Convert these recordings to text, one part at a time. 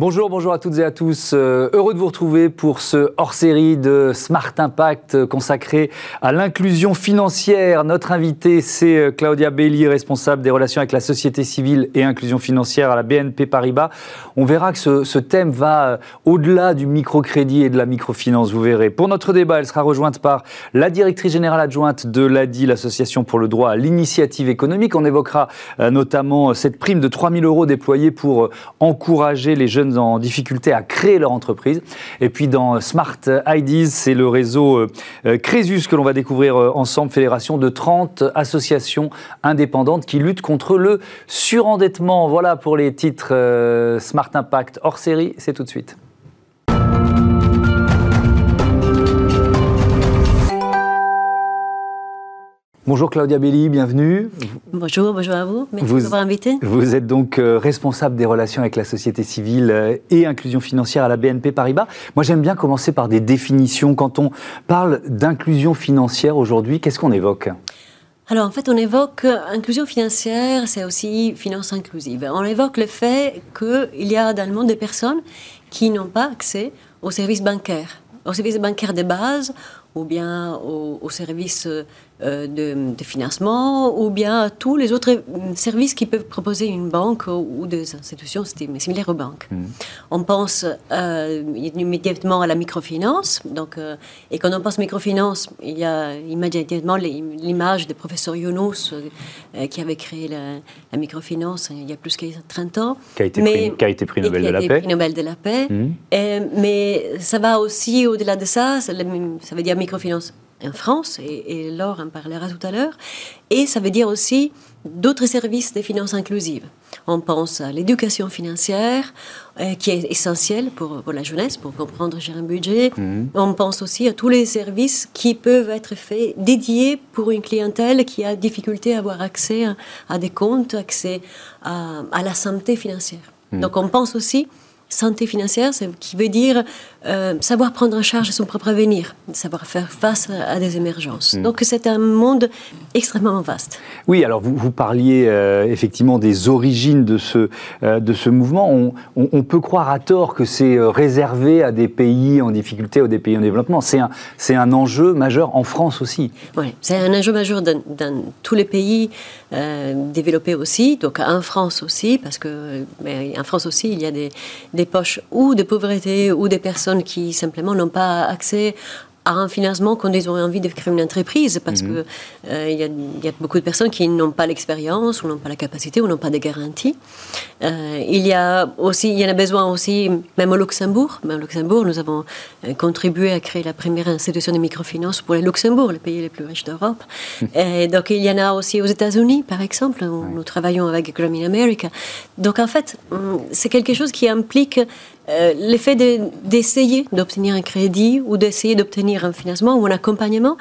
Bonjour, bonjour à toutes et à tous. Euh, heureux de vous retrouver pour ce hors-série de Smart Impact consacré à l'inclusion financière. Notre invité, c'est euh, Claudia Belli, responsable des relations avec la société civile et inclusion financière à la BNP Paribas. On verra que ce, thème va euh, au-delà du microcrédit et de la microfinance, vous verrez. Pour notre débat, elle sera rejointe par la directrice générale adjointe de l'ADI, l'Association pour le droit à l'initiative économique. On évoquera notamment cette prime de 3 000 euros déployée pour encourager les jeunes en difficulté à créer leur entreprise. Et puis dans Smart IDs, c'est le réseau euh, euh, Crésus que l'on va découvrir euh, ensemble, fédération de 30 associations indépendantes qui luttent contre le surendettement. Voilà pour les titres Smart Impact hors série, c'est tout de suite. Bonjour Claudia Belli, bienvenue. Bonjour, bonjour à vous. Merci de m'avoir invité. Vous êtes donc euh, responsable des relations avec la société civile euh, et inclusion financière à la BNP Paribas. Moi, j'aime bien commencer par des définitions. Quand on parle d'inclusion financière aujourd'hui, qu'est-ce qu'on évoque? Alors en fait, on évoque euh, inclusion financière, c'est aussi finance inclusive. On évoque le fait qu'il y a dans le monde des personnes qui n'ont pas accès aux services bancaires, aux services bancaires de base ou bien aux services euh, de, financement ou bien tous les autres services qui peuvent proposer une banque ou des institutions similaires aux banques. Mm. On pense euh, immédiatement à la microfinance. Donc, euh, et quand on pense microfinance, il y a immédiatement l'image du professeur Younous qui avait créé la, microfinance il y a plus de 30 ans. Qui a été, pris, qui a été prix Nobel de la paix. Prix Nobel de la paix. Mm. mais ça va aussi au-delà de ça. Ça veut dire microfinance en France, et, Laure en parlera tout à l'heure, et ça veut dire aussi d'autres services de finances inclusives. On pense à l'éducation financière, euh, qui est essentielle pour, la jeunesse, pour comprendre gérer un budget. Mhm. On pense aussi à tous les services qui peuvent être faits, dédiés pour une clientèle qui a difficulté à avoir accès à, des comptes, accès à, la santé financière. Mhm. Donc on pense aussi santé financière, qui veut dire euh, savoir prendre en charge son propre avenir, savoir faire face à des émergences. Hmm. Donc c'est un monde extrêmement vaste. Oui, alors vous, vous parliez euh, effectivement des origines de ce, euh, de ce mouvement. On, on, peut croire à tort que c'est réservé à des pays en difficulté ou des pays en développement. C'est un, c'est un enjeu majeur en France aussi. Oui, c'est un enjeu majeur dans, dans tous les pays développés aussi, donc en France aussi, parce que mais en France aussi, il y a des, des poches ou de pauvreté ou des personnes qui simplement n'ont pas accès à un financement quand ils auraient envie de créer une entreprise, parce mhm. qu'il euh, y, a beaucoup de personnes qui n'ont pas l'expérience, ou n'ont pas la capacité, ou n'ont pas de garantie. Euh, il y a aussi, il y en a besoin aussi, même au Luxembourg. Même au Luxembourg, nous avons euh, contribué à créer la première institution de microfinance pour le Luxembourg, le pays le plus riche d'Europe. Donc il y en a aussi aux États-Unis, par exemple. Où nous travaillons avec Grameen America. Donc en fait, hum, c'est quelque chose qui implique euh, l'effet d'essayer d'obtenir un crédit ou d'essayer d'obtenir un financement ou un accompagnement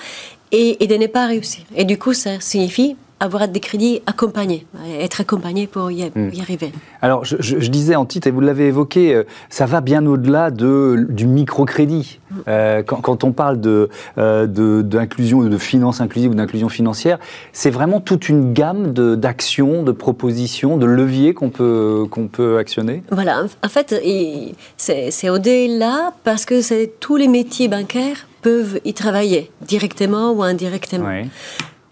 et, et de ne pas réussir. Et du coup, ça signifie avoir des crédits accompagnés, être accompagné pour y, hmm. arriver. Alors, je, disais en titre, et vous l'avez évoqué, euh, ça va bien au-delà de, du microcrédit. Hmm. Euh, quand, on parle d'inclusion, de, d'inclusion, de, de finance inclusive ou d'inclusion financière, c'est vraiment toute une gamme d'actions, de, propositions, de leviers qu'on peut, qu'on peut actionner Voilà, en fait, c'est au-delà parce que tous les métiers bancaires peuvent y travailler, directement ou indirectement. Oui.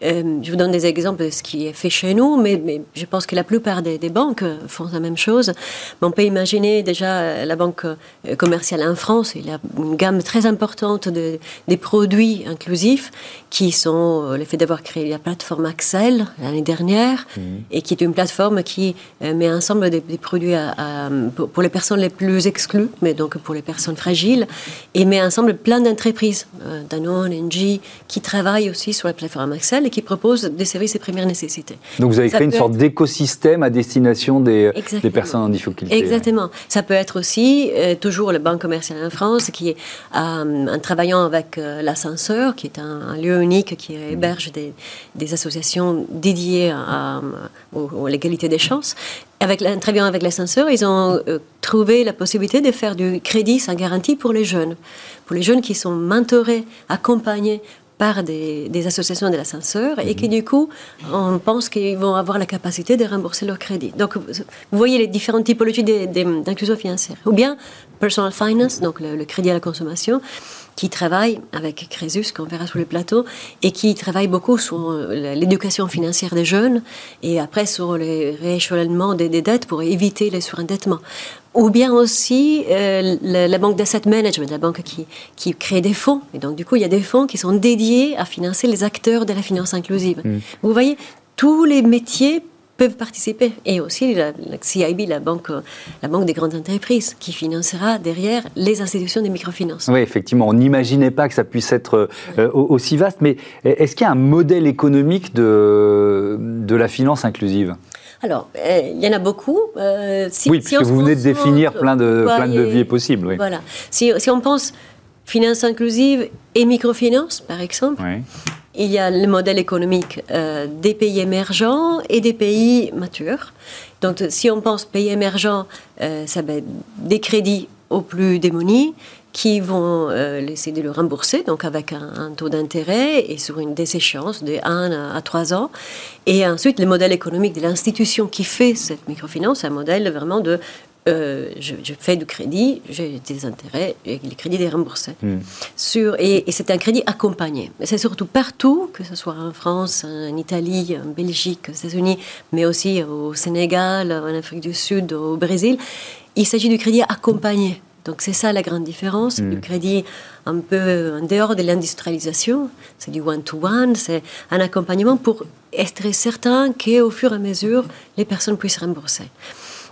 Euh, je vous donne des exemples de ce qui est fait chez nous, mais, je pense que la plupart des, banques font la même chose. on peut imaginer déjà euh, la banque euh, commerciale en France, il a une gamme très importante de, des produits inclusifs qui sont le fait d'avoir créé la plateforme Axel l'année dernière, mmh. et qui est une plateforme qui met ensemble des, produits à, pour, les personnes les plus exclues, mais donc pour les personnes fragiles, et met ensemble plein d'entreprises, Danone, Engie, qui travaillent aussi sur la plateforme Axel et qui propose des services de première nécessité. Donc vous avez créé une sorte d'écosystème à destination des, des, personnes en difficulté. Exactement. Ça peut être aussi euh, toujours le Banque commerciale en France qui est euh, en travaillant avec euh, l'ascenseur, qui est un, lieu unique qui héberge des, des associations dédiées à, à, l'égalité des chances. Avec, en travaillant avec l'ascenseur, ils ont trouvé la possibilité de faire du crédit sans garantie pour les jeunes. Pour les jeunes qui sont mentorés, accompagnés par des, associations de l'ascenseur et qui du coup, on pense qu'ils vont avoir la capacité de rembourser leur crédit. Donc, vous voyez les différentes typologies d'inclusion financière. Ou bien personal finance, donc le, crédit à la consommation, qui travaille avec Crésus, qu'on verra sur le plateau, et qui travaille beaucoup sur euh, l'éducation financière des jeunes et après sur le rééchelonnement des, des dettes pour éviter les surendettements ou bien aussi euh, la, banque d'asset management, la banque qui, qui crée des fonds. Et donc, du coup, il y a des fonds qui sont dédiés à financer les acteurs de la finance inclusive. Mm. Vous voyez, tous les métiers peuvent participer. Et aussi la, CIB, la banque, la banque des grandes entreprises, qui financera derrière les institutions de microfinance. Oui, effectivement, on n'imaginait pas que ça puisse être euh, aussi vaste. Mais est-ce qu'il y a un modèle économique de, de la finance inclusive? Alors, euh, il y en a beaucoup. Euh, si, oui, puisque vous venez de définir plein de, plein de leviers possibles. Voilà. Si, si, on pense finance inclusive et microfinance, par exemple, il y a le modèle économique euh, des pays émergents et des pays matures. Donc, si on pense pays émergents, ça va être des crédits aux plus démunis, qui vont euh, laisser de le rembourser, donc avec un, taux d'intérêt et sur une des échéances de 1 à 3 ans. Et ensuite, le modèle économique de l'institution qui fait cette microfinance, un modèle vraiment de euh, je, fais du crédit, j'ai des intérêts, et le crédit est remboursé. Sur, et, c'est un crédit accompagné. C'est surtout partout, que ce soit en France, en Italie, en Belgique, aux États-Unis, mais aussi au Sénégal, en Afrique du Sud, au Brésil. Il s'agit du crédit accompagné. Donc c'est ça la grande différence. Le mm. crédit un peu en dehors de l'industrialisation, c'est du one-to-one, c'est un accompagnement pour être certain qu'au fur et à mesure, les personnes puissent rembourser.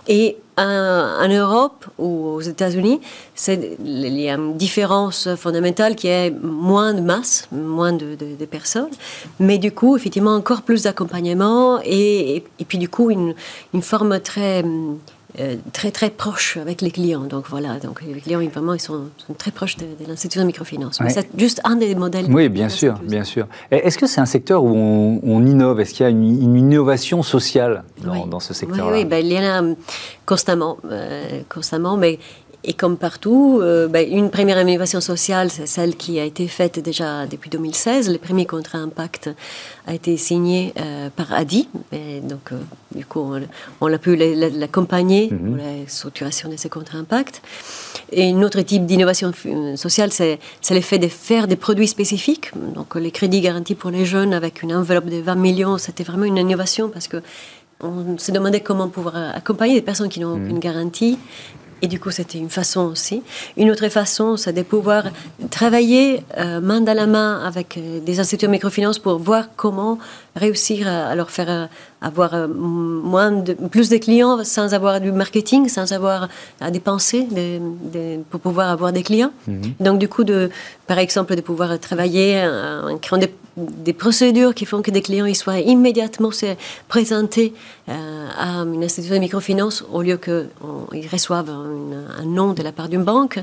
Et en, Europe ou aux États-Unis, il y a une différence fondamentale qui est moins de masse, moins de, personnes, mais du coup, effectivement, encore plus d'accompagnement et, puis du coup, une, une forme très euh, très très proche avec les clients. Donc voilà, donc les clients vraiment ils sont, très proches de, l'institution de microfinance. C'est juste un des modèles. Oui, bien sûr, bien sûr. Est-ce que c'est un secteur où on, innove? Est-ce qu'il y a une, innovation sociale dans, ce secteur Oui, oui ben, il y en a constamment, euh, constamment, mais et comme partout, euh, ben, une première innovation sociale, c'est celle qui a été faite déjà depuis 2016. Le premier contrat impact a été signé euh, par ADI. Et donc, euh, du coup, on, a pu l'accompagner mhm. pour la structuration de ces contrats impact. Et un autre type d'innovation sociale, c'est le fait de faire des produits spécifiques. Donc, les crédits garantis pour les jeunes avec une enveloppe de 20 millions, c'était vraiment une innovation parce que on se demandait comment pouvoir accompagner des personnes qui n'ont mhm. aucune garantie et du coup, c'était une façon aussi. Une autre façon, c'est de pouvoir travailler euh, main dans la main avec euh, des instituts de microfinance pour voir comment réussir à, leur faire euh, avoir moins de, plus de clients sans avoir du marketing, sans avoir à dépenser pour pouvoir avoir des clients. Mhm. Donc, du coup, de, par exemple, de pouvoir travailler en créant des, des procédures qui font que des clients ils soient immédiatement présentés euh, à une institution de microfinance au lieu qu'ils reçoivent un, nom de la part d'une banque.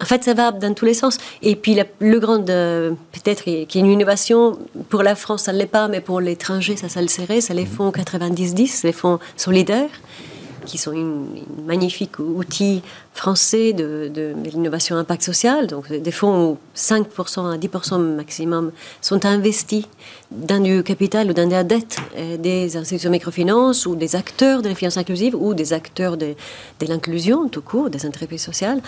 En fait, ça va dans tous les sens. Et puis, le grand, euh, peut-être, qui est une innovation, pour la France, ça ne l'est pas, mais pour l'étranger, ça, ça le serait, c'est les fonds 90-10, les fonds solidaires qui sont un magnifique outil français de, l'innovation impact social. Donc, des fonds où 5% à 10% maximum sont investis dans du capital ou dans la dette euh, des institutions de microfinance ou des acteurs de la finance inclusive ou des acteurs de, de l'inclusion tout court, des entreprises sociales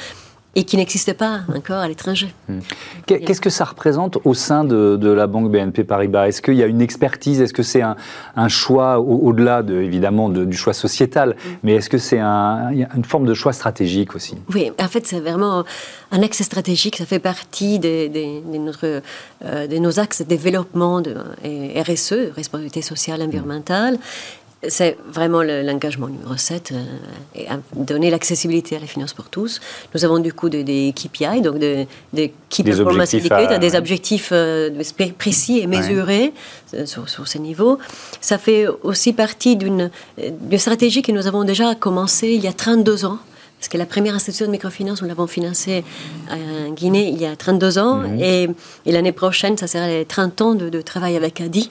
et qui n'existe pas encore à l'étranger. Hmm. Qu'est-ce que ça représente au sein de, la banque BNP Paribas? Est-ce qu'il y a une expertise? Est-ce que c'est un, choix au-delà de, évidemment du choix sociétal? Hmm. Mais est-ce que c'est une forme de choix stratégique aussi? Oui, en fait, c'est vraiment un axe stratégique. Ça fait partie de, notre, euh, de nos axes de développement de RSE, responsabilité sociale, environnementale. C'est vraiment l'engagement numéro 7, euh, et donner l'accessibilité à la finance pour tous. Nous avons du coup des, KPI, donc des, des Key Performance Indicators, des objectifs euh, précis et mesurés euh, sur, sur, ces niveaux. Ça fait aussi partie d'une stratégie que nous avons déjà commencé il y a 32 ans parce que la première institution de microfinance, nous l'avons financée en Guinée il y a 32 ans. Mhm. Et, l'année prochaine, ça sera les 30 ans de, travail avec ADI.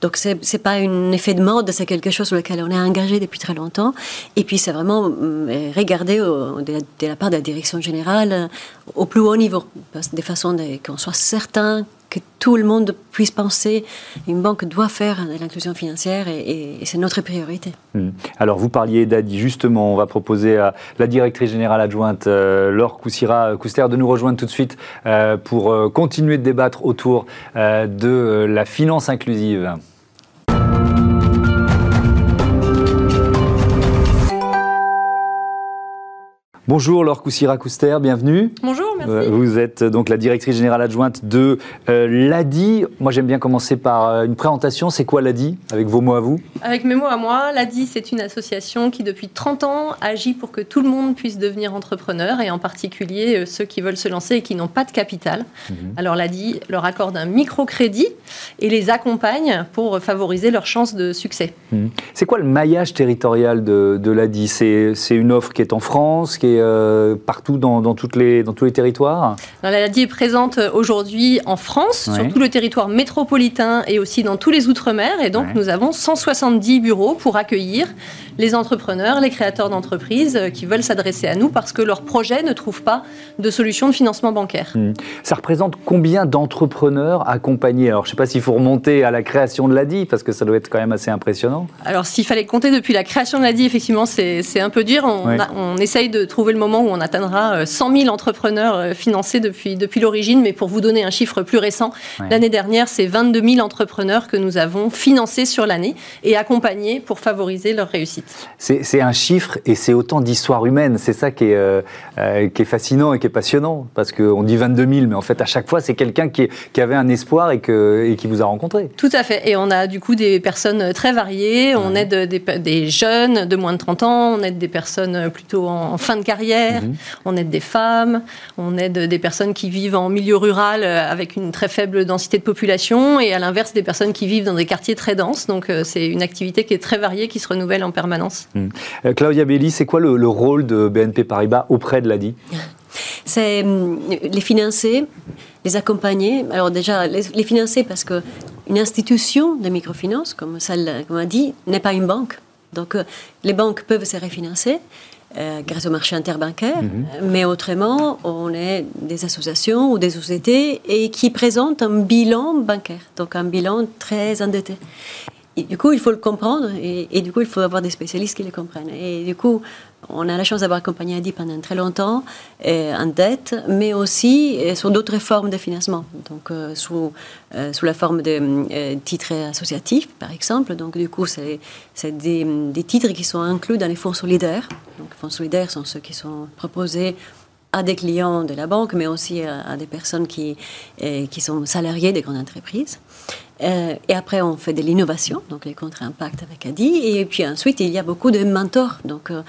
Donc, ce n'est pas un effet de mode, c'est quelque chose sur lequel on est engagé depuis très longtemps. Et puis, c'est vraiment euh, regarder de, la, part de la direction générale au plus haut niveau, de façon qu'on soit certain que tout le monde puisse penser, une banque doit faire de l'inclusion financière et, c'est notre priorité. Hmm. Alors vous parliez d'ADI, justement, on va proposer à la directrice générale adjointe euh, Laure Coussira-Couster de nous rejoindre tout de suite euh, pour euh, continuer de débattre autour de la finance inclusive. Bonjour Laure Coussira-Couster, bienvenue. Bonjour, merci. Euh, vous êtes donc la directrice générale adjointe de euh, l'ADI. Moi j'aime bien commencer par euh, une présentation. C'est quoi l'ADI Avec vos mots à vous? Avec mes mots à moi, l'ADI c'est une association qui depuis 30 ans agit pour que tout le monde puisse devenir entrepreneur et en particulier ceux qui veulent se lancer et qui n'ont pas de capital. Mhm. Alors l'ADI leur accorde un microcrédit et les accompagne pour favoriser leurs chances de succès. Mhm. C'est quoi le maillage territorial de, de l'ADI C'est une offre qui est en France, qui est euh, partout dans, toutes les, dans tous les territoires La maladie est présente aujourd'hui en France, sur tout le territoire métropolitain et aussi dans tous les Outre-mer. Et donc, nous avons 170 bureaux pour accueillir les entrepreneurs, les créateurs d'entreprises euh, qui veulent s'adresser à nous parce que leur projet ne trouve pas de solution de financement bancaire. Hmm. Ça représente combien d'entrepreneurs accompagnés? Alors, je ne sais pas s'il faut remonter à la création de l'ADI, parce que ça doit être quand même assez impressionnant. Alors, s'il fallait compter depuis la création de l'ADI, effectivement, c'est un peu dur. On, on, essaye de trouver le moment où on atteindra 100 euh, 000 entrepreneurs euh, financés depuis, depuis l'origine, mais pour vous donner un chiffre plus récent, l'année dernière, c'est 22 000 entrepreneurs que nous avons financés sur l'année et accompagnés pour favoriser leur réussite. C'est un chiffre et c'est autant d'histoires humaines. C'est ça qui est, euh, qui est fascinant et qui est passionnant. Parce qu'on dit 22 000, mais en fait, à chaque fois, c'est quelqu'un qui, qui, avait un espoir et, que, et qui vous a rencontré. Tout à fait. Et on a du coup des personnes très variées. On aide des, des, jeunes de moins de 30 ans, on aide des personnes plutôt en, fin de carrière, mhm. on aide des femmes, on aide des personnes qui vivent en milieu rural euh, avec une très faible densité de population et à l'inverse des personnes qui vivent dans des quartiers très denses. Donc c'est une activité qui est très variée, qui se renouvelle en permanence. Hmm. Euh, Claudia Belli, c'est quoi le, rôle de BNP Paribas auprès de l'ADI C'est les financer, les accompagner. Alors déjà, les, financer parce qu'une institution de microfinance, comme celle qu'on a dit, n'est pas une banque. Donc euh, les banques peuvent se refinancer. Euh, grâce au marché interbancaire, mhm. mais autrement, on est des associations ou des sociétés et qui présentent un bilan bancaire, donc un bilan très endetté du coup, il faut le comprendre et, du coup, il faut avoir des spécialistes qui le comprennent. Et du coup, on a la chance d'avoir accompagné Adi pendant très longtemps en dette, mais aussi sur d'autres formes de financement. Donc, euh, sous, euh, sous la forme de euh, titres associatifs, par exemple. Donc, du coup, c'est des, des, titres qui sont inclus dans les fonds solidaires. Donc, les fonds solidaires sont ceux qui sont proposés à des clients de la banque, mais aussi à, des personnes qui, qui sont salariés des grandes entreprises. Euh, et après, on fait de l'innovation, donc les contre-impacts avec Adi. Et puis ensuite, il y a beaucoup de mentors. Donc, euh,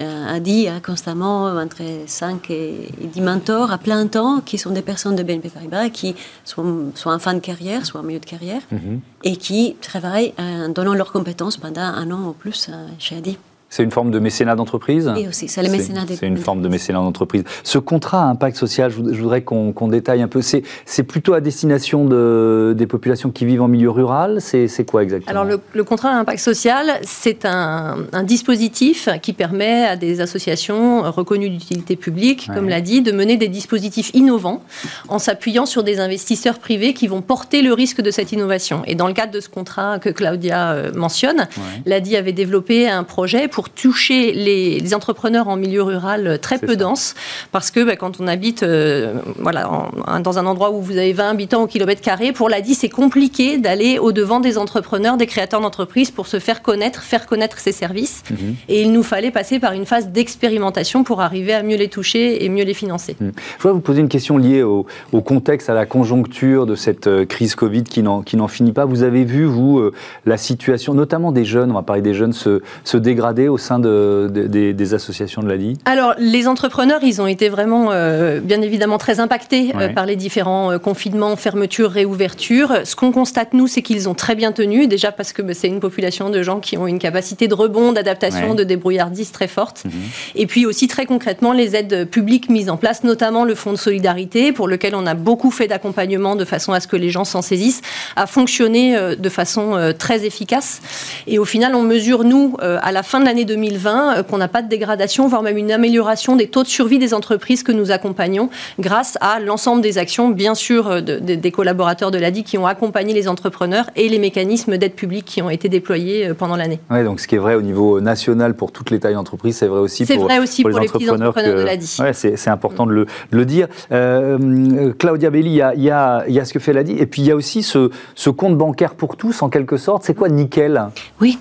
euh, Adi a constamment entre 5 et 10 mentors à plein temps qui sont des personnes de BNP Paribas qui sont soit en fin de carrière, soit en milieu de carrière, mhm. et qui travaillent en donnant leurs compétences pendant un an ou plus chez Adi. C'est une forme de mécénat d'entreprise Oui, aussi, c'est le mécénat C'est une forme de mécénat d'entreprise. Ce contrat à impact social, je voudrais qu'on détaille un peu. C'est plutôt à destination de, des populations qui vivent en milieu rural? C'est quoi exactement? Alors, le, contrat à impact social, c'est un, dispositif qui permet à des associations reconnues d'utilité publique, comme l'a dit, de mener des dispositifs innovants en s'appuyant sur des investisseurs privés qui vont porter le risque de cette innovation. Et dans le cadre de ce contrat que Claudia euh, mentionne, l'ADI avait développé un projet pour pour toucher les, entrepreneurs en milieu rural très peu dense, parce que bah, quand on habite euh, voilà, dans un endroit où vous avez 20 habitants au kilomètre carré, pour l'ADI, c'est compliqué d'aller au-devant des entrepreneurs, des créateurs d'entreprises pour se faire connaître, faire connaître ses services. Mhm. Et il nous fallait passer par une phase d'expérimentation pour arriver à mieux les toucher et mieux les financer. Mhm. Je voudrais vous poser une question liée au, contexte, à la conjoncture de cette euh, crise Covid qui n'en finit pas. Vous avez vu, vous, euh, la situation, notamment des jeunes, on va parler des jeunes, se, se dégrader au sein de, des associations de l'ADI Alors, les entrepreneurs, ils ont été vraiment, euh, bien évidemment, très impactés euh, par les différents euh, confinements, fermetures, réouvertures. Ce qu'on constate, nous, c'est qu'ils ont très bien tenu, déjà parce que bah, c'est une population de gens qui ont une capacité de rebond, d'adaptation, de débrouillardise très forte. Mhm. Et puis aussi, très concrètement, les aides publiques mises en place, notamment le fonds de solidarité, pour lequel on a beaucoup fait d'accompagnement de façon à ce que les gens s'en saisissent, a fonctionné de façon très efficace. Et au final, on mesure, nous, à la fin de l'année l'année 2020 qu'on n'a pas de dégradation, voire même une amélioration des taux de survie des entreprises que nous accompagnons grâce à l'ensemble des actions, bien sûr, des collaborateurs de l'ADI qui ont accompagné les entrepreneurs et les mécanismes d'aide publique qui ont été déployés pendant l'année. Oui, donc ce qui est vrai au niveau national pour toutes les tailles d'entreprise, c'est vrai aussi pour, vrai aussi pour, les, entrepreneurs, de l'ADI. Ouais, c'est important de le, dire. Euh, Claudia Belli, il y a, y, a, y a, ce que fait l'ADI, et puis il y a aussi ce, ce compte bancaire pour tous, en quelque sorte. C'est quoi Nickel? Oui,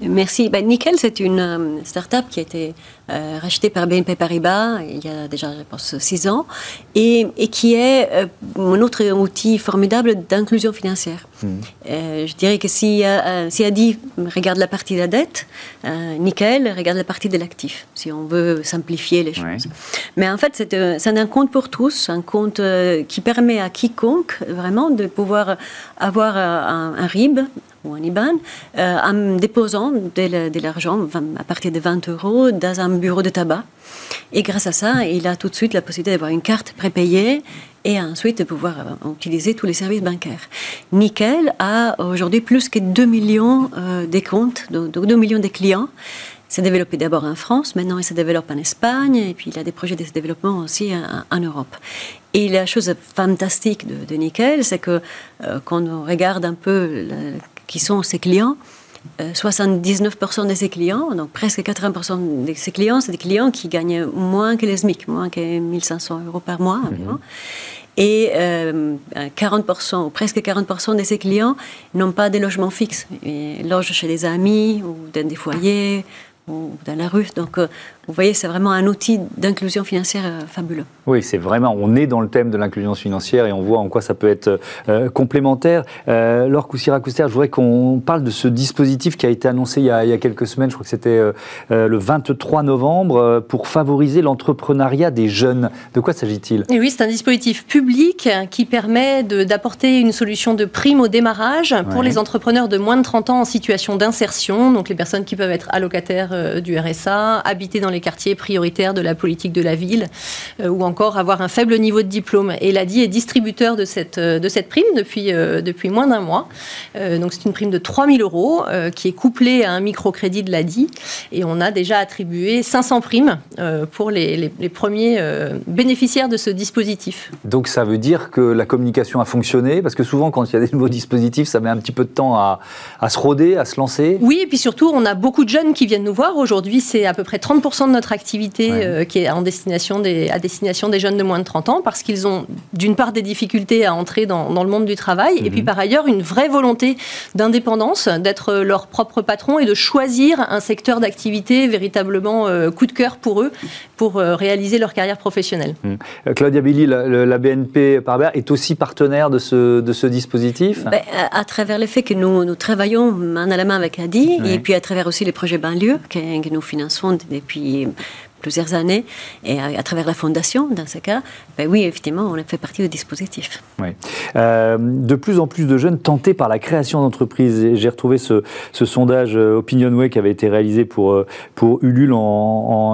merci. Ben, Nickel, c'est une euh, start-up qui a été euh, racheté par BNP Paribas il y a déjà, je pense, six ans, et, et qui est euh, un autre outil formidable d'inclusion financière. Hmm. Euh, je dirais que si, si Adi regarde la partie de la dette, Nickel regarde la partie de l'actif, si on veut simplifier les choses. Mais en fait, c'est un compte pour tous, un compte qui permet à quiconque vraiment de pouvoir avoir un, un RIB, ou un IBAN, euh, en déposant de, l'argent à partir de 20 euros dans un bureau de tabac. Et grâce à ça, il a tout de suite la possibilité d'avoir une carte prépayée et ensuite de pouvoir euh, utiliser tous les services bancaires. Nickel a aujourd'hui plus que 2 millions euh, de comptes, donc 2 millions de clients. s'est développé d'abord en France, maintenant il se développe en Espagne, et puis il a des projets de développement aussi en, Europe. Et la chose fantastique de, Nickel, c'est que quand on regarde un peu qui sont ses clients, 79% euh, de ses clients, donc presque 80% de ses clients, c'est des clients qui gagnent moins que les SMIC, moins que 1500 euros par mois environ. Mhm. Et 40%, euh, ou presque 40% de ses clients n'ont pas de logement fixe. Ils logent chez des amis ou dans des foyers ou dans la rue. Donc, euh, vous voyez, c'est vraiment un outil d'inclusion financière euh, fabuleux. Oui, c'est vraiment, on est dans le thème de l'inclusion financière et on voit en quoi ça peut être euh, complémentaire. Euh, Laure Coussira-Couster, je voudrais qu'on parle de ce dispositif qui a été annoncé il y a, quelques semaines, je crois que c'était le 23 novembre, pour favoriser l'entrepreneuriat des jeunes. De quoi s'agit-il? Oui, c'est un dispositif public qui permet d'apporter une solution de prime au démarrage pour les entrepreneurs de moins de 30 ans en situation d'insertion, donc les personnes qui peuvent être allocataires du RSA, habiter dans les quartiers prioritaires de la politique de la ville, euh, ou encore avoir un faible niveau de diplôme. Et l'ADI est distributeur de cette, euh, de cette prime depuis, euh, depuis moins d'un mois. donc c'est une prime de 3 000 euros qui est couplée à un microcrédit de l'ADI. Et on a déjà attribué 500 primes pour les, les, premiers bénéficiaires de ce dispositif. Donc ça veut dire que la communication a fonctionné? Parce que souvent, quand il y a des nouveaux dispositifs, ça met un petit peu de temps à, à se roder, à se lancer. Oui, et puis surtout, on a beaucoup de jeunes qui viennent nous voir. Aujourd'hui, c'est à peu près 30% de notre activité euh, qui est en destination des, à destination des jeunes de moins de 30 ans, parce qu'ils ont d'une part des difficultés à entrer dans, dans le monde du travail, et puis mhm. par ailleurs une vraie volonté d'indépendance, d'être leur propre patron et de choisir un secteur d'activité véritablement euh, coup de cœur pour eux, pour euh, réaliser leur carrière professionnelle. Mhm. Claudia Billy, la, BNP Paribas est aussi partenaire de ce, de ce dispositif? Ben, à, travers le fait que nous, nous travaillons main à la main avec ADI, et puis à travers aussi les projets banlieue que, que nous finançons depuis plusieurs années, et à, travers la fondation, dans ce cas, ben oui, effectivement, on fait partie du dispositif. Oui. Euh, de plus en plus de jeunes tentés par la création d'entreprises. J'ai retrouvé ce, sondage euh, Opinionway qui avait été réalisé pour, euh, pour Ulule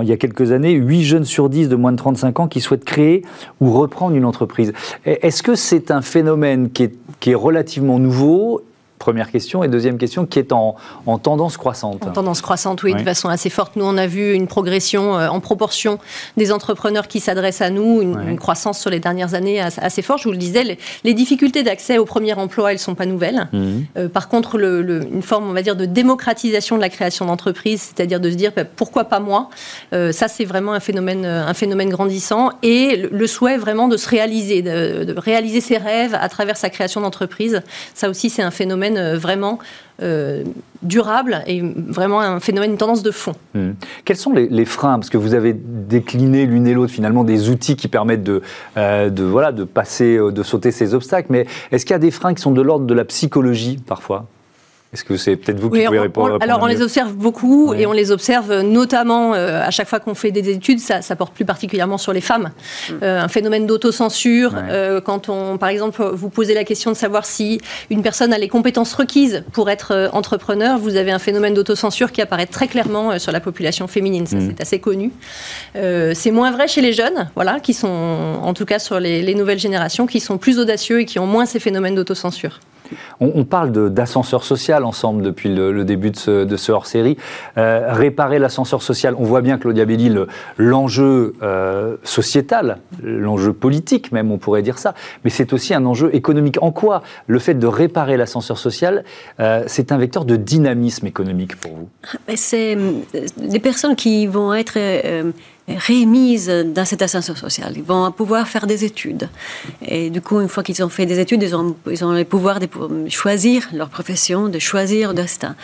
il y a quelques années. 8 jeunes sur 10 de moins de 35 ans qui souhaitent créer ou reprendre une entreprise. Est-ce que c'est un phénomène qui est, qui est relativement nouveau Première question. Et deuxième question, qui est en, tendance croissante En tendance croissante, oui, de façon assez forte. Nous, on a vu une progression euh, en proportion des entrepreneurs qui s'adressent à nous, une, croissance sur les dernières années assez, forte. Je vous le disais, les, difficultés d'accès au premier emploi, elles ne sont pas nouvelles. Mhm. Euh, par contre, le, une forme, on va dire, de démocratisation de la création d'entreprises, c'est-à-dire de se dire, bah, pourquoi pas moi euh, Ça, c'est vraiment un phénomène, un phénomène grandissant. Et le, souhait vraiment de se réaliser, de, de réaliser ses rêves à travers sa création d'entreprise, ça aussi, c'est un phénomène euh, vraiment euh, durable et vraiment un phénomène, une tendance de fond. Hmm. Quels sont les, freins? Parce que vous avez décliné l'une et l'autre finalement des outils qui permettent de, euh, de, voilà, de passer, de sauter ces obstacles. Mais est-ce qu'il y a des freins qui sont de l'ordre de la psychologie parfois? Est-ce que c'est peut-être vous qui pouvez répondre Alors, on les observe beaucoup et on les observe notamment euh, à chaque fois qu'on fait des études, ça, ça, porte plus particulièrement sur les femmes. Mm. Euh, un phénomène d'autocensure, euh, quand on, par exemple, vous posez la question de savoir si une personne a les compétences requises pour être entrepreneur, vous avez un phénomène d'autocensure qui apparaît très clairement sur la population féminine. Ça, mm. c'est assez connu. c'est moins vrai chez les jeunes, voilà, qui sont, en tout cas sur les, les nouvelles générations, qui sont plus audacieux et qui ont moins ces phénomènes d'autocensure. On, parle d'ascenseur social ensemble depuis le, début de ce, hors-série. Euh, réparer l'ascenseur social, on voit bien, Claudia Belli, l'enjeu euh, sociétal, l'enjeu politique même, on pourrait dire ça, mais c'est aussi un enjeu économique. En quoi le fait de réparer l'ascenseur social, euh, c'est un vecteur de dynamisme économique pour vous? C'est des personnes qui vont être rémises dans cet ascenseur social. Ils vont pouvoir faire des études. Et du coup, une fois qu'ils ont fait des études, ils ont, ils ont le pouvoir de choisir leur profession, de choisir leur destin.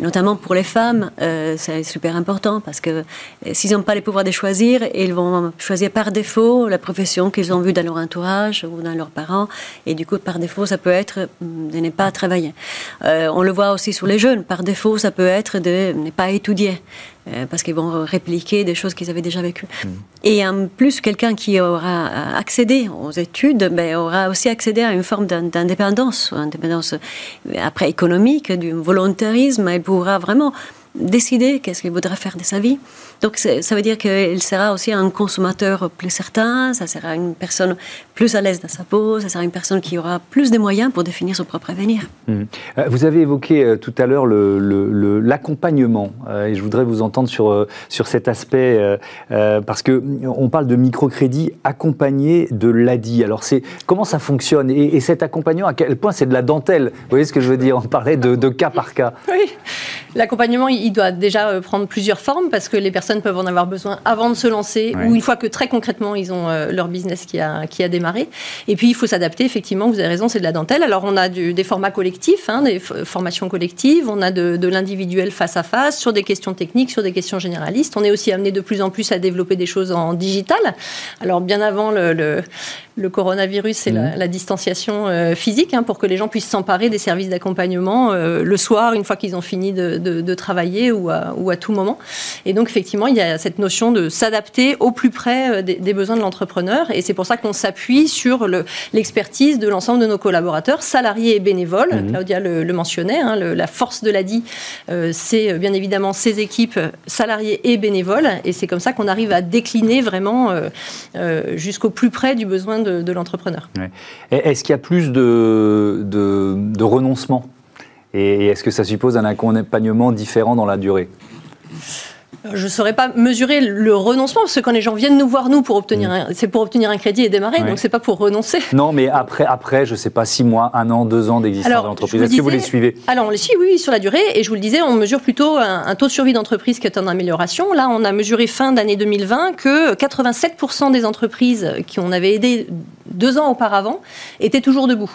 Notamment pour les femmes, euh, c'est super important parce que euh, s'ils n'ont pas le pouvoir de choisir, ils vont choisir par défaut la profession qu'ils ont vue dans leur entourage ou dans leurs parents. Et du coup, par défaut, ça peut être de ne pas travailler. Euh, on le voit aussi sur les jeunes. Par défaut, ça peut être de ne pas étudier. Euh, parce qu'ils vont répliquer des choses qu'ils avaient déjà vécues. Mm. Et en plus, quelqu'un qui aura accédé aux études ben, aura aussi accédé à une forme d'indépendance, indépendance après économique, du volontarisme, il pourra vraiment décider qu'est-ce qu'il voudra faire de sa vie. Donc ça veut dire qu'il sera aussi un consommateur plus certain, ça sera une personne plus à l'aise dans sa peau, ça sera une personne qui aura plus de moyens pour définir son propre avenir. Mmh. Euh, vous avez évoqué euh, tout à l'heure l'accompagnement, euh, et je voudrais vous entendre sur, sur cet aspect, parce qu'on parle de microcrédit accompagné de l'ADI. Alors comment ça fonctionne? Et, cet accompagnement, à quel point c'est de la dentelle? Vous voyez ce que je veux dire? On parlait de, de cas par cas. Oui, l'accompagnement, il doit déjà prendre plusieurs formes, parce que les personnes peuvent en avoir besoin avant de se lancer ou une fois que très concrètement ils ont euh, leur business qui a, qui a démarré. Et puis il faut s'adapter, effectivement, vous avez raison, c'est de la dentelle. Alors on a des formats collectifs, hein, des formations collectives, on a de, l'individuel face à face sur des questions techniques, sur des questions généralistes. On est aussi amené de plus en plus à développer des choses en digital. Alors bien avant le, le, coronavirus et la, mmh. distanciation euh, physique hein, pour que les gens puissent s'emparer des services d'accompagnement euh, le soir, une fois qu'ils ont fini de, de, travailler ou à, ou à tout moment. Et donc effectivement, il y a cette notion de s'adapter au plus près euh, des, besoins de l'entrepreneur. Et c'est pour ça qu'on s'appuie sur l'expertise de l'ensemble de nos collaborateurs, salariés et bénévoles. Mhm. Claudia le, mentionnait, hein, la force de l'ADI, euh, c'est euh, bien évidemment ses équipes salariés et bénévoles. Et c'est comme ça qu'on arrive à décliner vraiment jusqu'au plus près du besoin de, l'entrepreneur. Est-ce qu'il y a plus de, de renoncement et est-ce que ça suppose un accompagnement différent dans la durée? Je ne saurais pas mesurer le renoncement, parce que quand les gens viennent nous voir, nous, pour obtenir mm. c'est pour obtenir un crédit et démarrer, donc c'est pas pour renoncer. Non, mais après, après je ne sais pas, six mois, un an, deux ans d'existence de l'entreprise, est-ce que vous les suivez? Alors, on les suit, oui, sur la durée, et je vous le disais, on mesure plutôt un, taux de survie d'entreprise qui est en amélioration. Là, on a mesuré fin d'année 2020 que 87% des entreprises qui on avait aidé deux ans auparavant étaient toujours debout.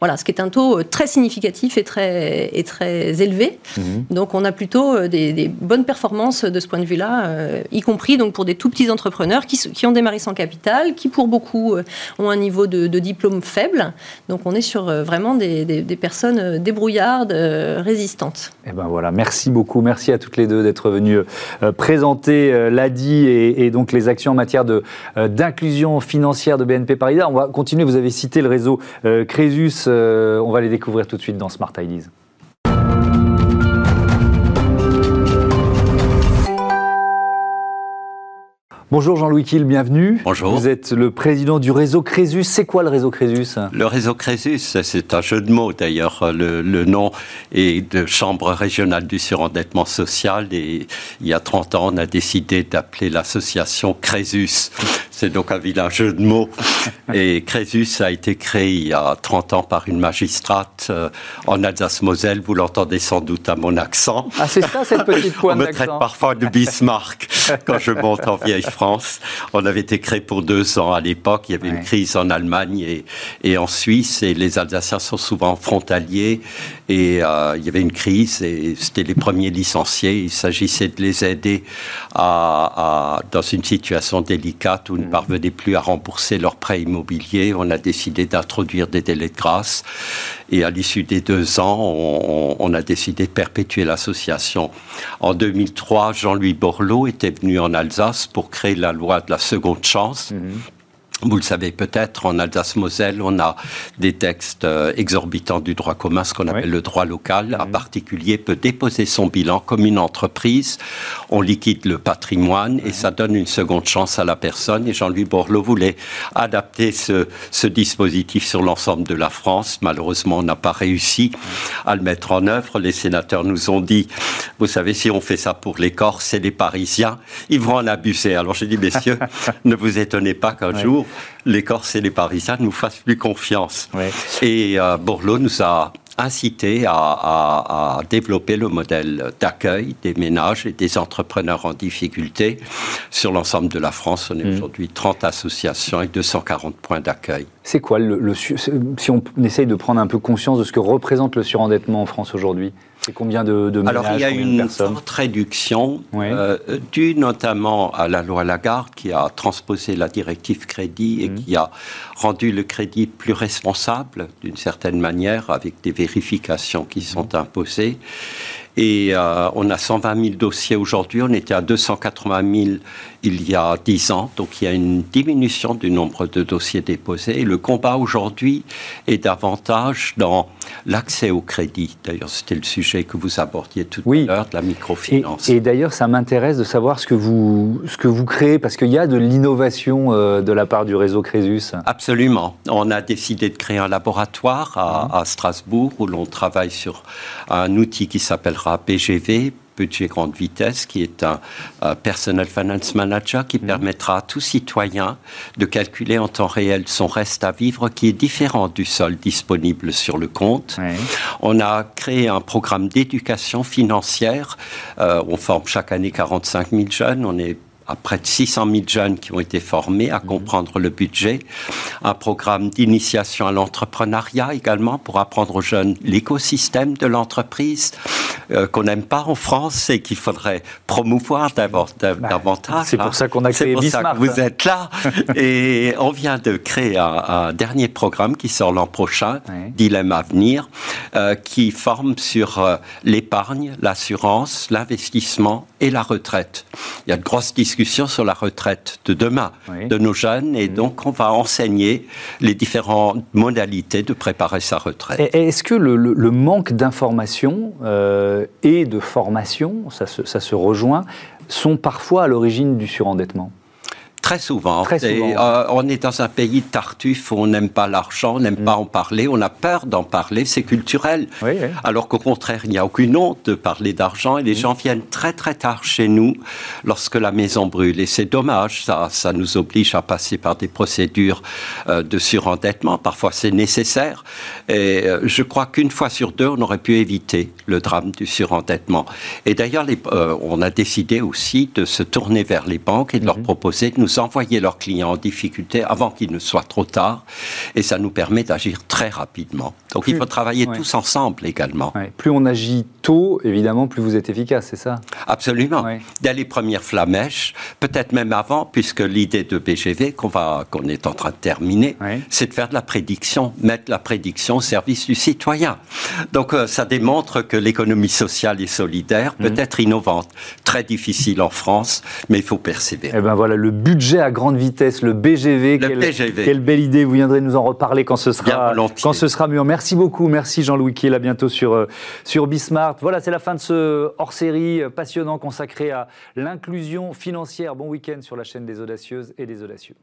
Voilà, ce qui est un taux euh, très significatif et très, et très élevé. Mhm. Donc on a plutôt euh, des, bonnes performances de ce point de vue-là, euh, y compris donc pour des tout petits entrepreneurs qui, qui, ont démarré sans capital, qui pour beaucoup ont un niveau de, diplôme faible. Donc on est sur vraiment des, des, personnes débrouillardes, résistantes. Et eh ben voilà, merci beaucoup, merci à toutes les deux d'être venues présenter l'ADI et, et, donc les actions en matière d'inclusion financière de BNP Paribas. On va continuer, vous avez cité le réseau Crésus euh, on va les découvrir tout de suite dans Smart Ideas. Bonjour Jean-Louis Kiel, bienvenue. Bonjour. Vous êtes le président du réseau Crésus. C'est quoi le réseau Crésus? Le réseau Crésus, c'est un jeu de mots d'ailleurs. Le, nom est de Chambre régionale du surendettement social et il y a 30 ans, on a décidé d'appeler l'association Crésus. C'est donc un vilain jeu de mots. Et Crésus a été créé il y a 30 ans par une magistrate euh, en Alsace-Moselle. Vous l'entendez sans doute à mon accent. Ah, c'est ça cette petite pointe On me traite parfois de Bismarck quand je monte en vieille France. On avait été créé pour deux ans à l'époque. Il y avait une crise en Allemagne et, et en Suisse. Et les Alsaciens sont souvent frontaliers. Et euh, il y avait une crise et c'était les premiers licenciés. Il s'agissait de les aider à, dans une situation délicate où ne parvenaient plus à rembourser leurs prêts immobiliers. On a décidé d'introduire des délais de grâce. Et à l'issue des deux ans, on, a décidé de perpétuer l'association. En 2003, Jean-Louis Borloo était venu en Alsace pour créer la loi de la seconde chance. Mmh Vous le savez peut-être, en Alsace-Moselle, on a des textes euh, exorbitants du droit commun, ce qu'on appelle le droit local. Un particulier peut déposer son bilan comme une entreprise. On liquide le patrimoine et ça donne une seconde chance à la personne. Et Jean-Louis Borloo voulait adapter ce, ce dispositif sur l'ensemble de la France. Malheureusement, on n'a pas réussi à le mettre en œuvre. Les sénateurs nous ont dit, vous savez, si on fait ça pour les Corses et les Parisiens, ils vont en abuser. Alors j'ai dit, messieurs, ne vous étonnez pas qu'un jour, les Corses et les Parisiens nous fassent plus confiance. Et euh, Borloo nous a incité à, développer le modèle d'accueil des ménages et des entrepreneurs en difficulté. Sur l'ensemble de la France, on est mm. aujourd'hui 30 associations et 240 points d'accueil. C'est quoi le, si on essaye de prendre un peu conscience de ce que représente le surendettement en France aujourd'hui? C'est combien de, de Alors il y a une forte réduction euh, due notamment à la loi Lagarde qui a transposé la directive crédit et mmh. qui a rendu le crédit plus responsable d'une certaine manière avec des vérifications qui sont imposées. Et euh, on a 120 000 dossiers aujourd'hui, on était à 280 000 il y a 10 ans, donc il y a une diminution du nombre de dossiers déposés. Et le combat aujourd'hui est davantage dans l'accès au crédit. D'ailleurs, c'était le sujet que vous abordiez tout à l'heure, de la microfinance. Et, d'ailleurs, ça m'intéresse de savoir ce que vous, ce que vous créez, parce qu'il y a de l'innovation euh, de la part du réseau Crésus. Absolument. On a décidé de créer un laboratoire à, à Strasbourg où l'on travaille sur un outil qui s'appellera BGV, budget grande vitesse, qui est un Personal Finance Manager qui mhm. permettra à tout citoyen de calculer en temps réel son reste à vivre qui est différent du sol disponible sur le compte. On a créé un programme d'éducation financière. Euh, on forme chaque année 45 000 jeunes. On est à près de 600 000 jeunes qui ont été formés à comprendre le budget, un programme d'initiation à l'entrepreneuriat également pour apprendre aux jeunes l'écosystème de l'entreprise euh, qu'on n'aime pas en France et qu'il faudrait promouvoir bah, davantage. C'est pour ça qu'on a créé C'est pour ça que vous êtes là. et on vient de créer un, dernier programme qui sort l'an prochain, Dilemme à venir, euh, qui forme sur euh, l'épargne, l'assurance, l'investissement et la retraite. Il y a de grosses discussions sur la retraite de demain de nos jeunes et mm. donc on va enseigner les différentes modalités de préparer sa retraite. Est-ce que le, manque d'information euh, et de formation, ça ça se rejoint, sont parfois à l'origine du surendettement? Très souvent. Euh, on est dans un pays tartuffe où on n'aime pas l'argent, on n'aime mm. pas en parler, on a peur d'en parler, c'est culturel. Alors qu'au contraire, il n'y a aucune honte de parler d'argent et les mm. gens viennent très très tard chez nous lorsque la maison brûle. Et c'est dommage, ça, ça nous oblige à passer par des procédures euh, de surendettement. Parfois c'est nécessaire. Et euh, je crois qu'une fois sur deux, on aurait pu éviter le drame du surendettement. Et d'ailleurs, on a décidé aussi de se tourner vers les banques et de leur mm-hmm. proposer de nous envoyer leurs clients en difficulté avant qu'il ne soit trop tard. Et ça nous permet d'agir très rapidement. Donc il faut travailler tous ensemble également. Plus on agit tôt, évidemment, plus vous êtes efficace, c'est ça? Absolument. Dès les premières flamèches, peut-être même avant, puisque l'idée de BGV qu'on qu'on est en train de terminer, c'est de faire de la prédiction, mettre la prédiction au service du citoyen. Donc euh, ça démontre que l'économie sociale et solidaire peut mhm. être innovante. Très difficile en France, mais il faut persévérer. Et eh ben voilà, le budget à grande vitesse, le BGV. Le quelle, quelle belle idée, vous viendrez nous en reparler quand ce sera, quand ce sera mieux. Merci beaucoup, merci Jean-Louis Kiel, à bientôt sur, euh, sur Bismart. Voilà, c'est la fin de ce hors-série passionnant consacré à l'inclusion financière. Bon week-end sur la chaîne des audacieuses et des audacieux.